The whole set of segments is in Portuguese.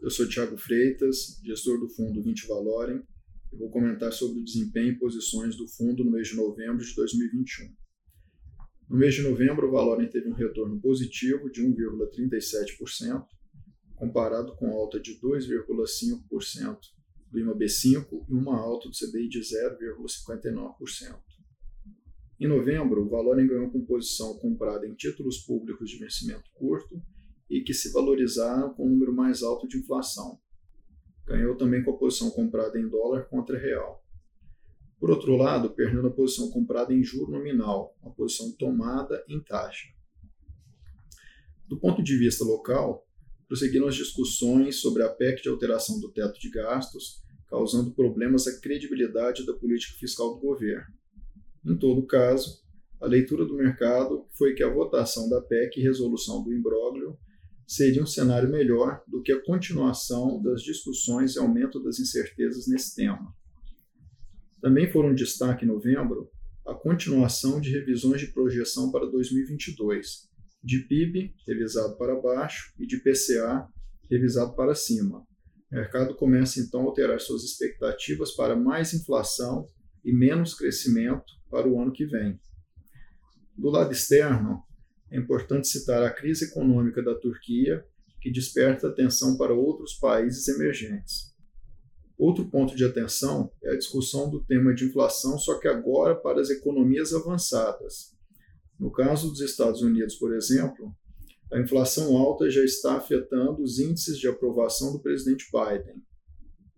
eu sou Thiago Freitas, gestor do fundo 20 Valorem, e vou comentar sobre o desempenho e posições do fundo no mês de novembro de 2021. No mês de novembro, o Valorem teve um retorno positivo de 1,37%, comparado com alta de 2,5% do IMAB5 e uma alta do CDI de 0,59%. Em novembro, o Valorem ganhou com posição comprada em títulos públicos de vencimento curto e que se valorizaram com um número mais alto de inflação. Ganhou também com a posição comprada em dólar contra real. Por outro lado, perdendo a posição comprada em juro nominal, uma posição tomada em taxa. Do ponto de vista local, prosseguiram as discussões sobre a PEC de alteração do teto de gastos, causando problemas à credibilidade da política fiscal do governo. Em todo caso, a leitura do mercado foi que a votação da PEC e resolução do imbróglio seria um cenário melhor do que a continuação das discussões e aumento das incertezas nesse tema. Também foram destaque em novembro a continuação de revisões de projeção para 2022, de PIB revisado para baixo e de PCA revisado para cima. O mercado começa então a alterar suas expectativas para mais inflação e menos crescimento para o ano que vem. Do lado externo, é importante citar a crise econômica da Turquia, que desperta atenção para outros países emergentes. Outro ponto de atenção é a discussão do tema de inflação, só que agora para as economias avançadas. No caso dos Estados Unidos, por exemplo, a inflação alta já está afetando os índices de aprovação do presidente Biden.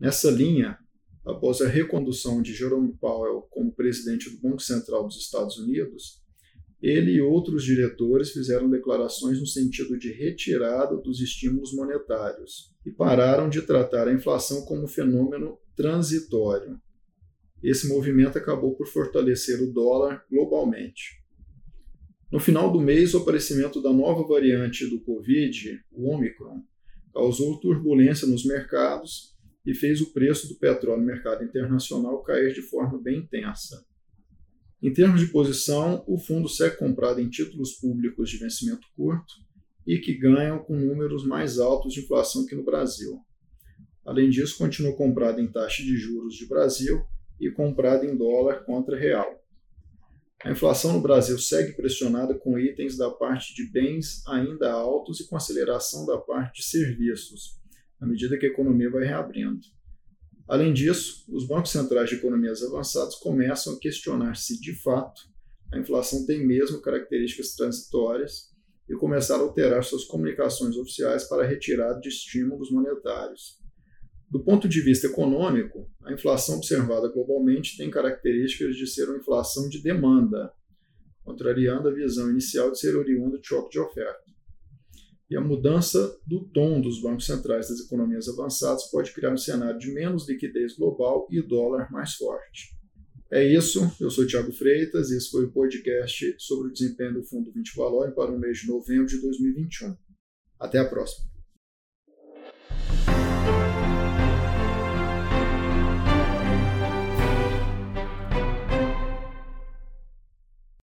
Nessa linha, após a recondução de Jerome Powell como presidente do Banco Central dos Estados Unidos, ele e outros diretores fizeram declarações no sentido de retirada dos estímulos monetários e pararam de tratar a inflação como fenômeno transitório. Esse movimento acabou por fortalecer o dólar globalmente. No final do mês, o aparecimento da nova variante do Covid, o Omicron, causou turbulência nos mercados e fez o preço do petróleo no mercado internacional cair de forma bem intensa. Em termos de posição, o fundo segue comprado em títulos públicos de vencimento curto e que ganham com números mais altos de inflação que no Brasil. Além disso, continua comprado em taxa de juros de Brasil e comprado em dólar contra real. A inflação no Brasil segue pressionada com itens da parte de bens ainda altos e com aceleração da parte de serviços, à medida que a economia vai reabrindo. Além disso, os bancos centrais de economias avançadas começam a questionar se, de fato, a inflação tem mesmo características transitórias e começaram a alterar suas comunicações oficiais para retirada de estímulos monetários. Do ponto de vista econômico, a inflação observada globalmente tem características de ser uma inflação de demanda, contrariando a visão inicial de ser oriunda de choque de oferta e a mudança do tom dos bancos centrais das economias avançadas pode criar um cenário de menos liquidez global e dólar mais forte. É isso, eu sou Tiago Freitas e esse foi o podcast sobre o desempenho do Fundo 20 Valor para o mês de novembro de 2021. Até a próxima.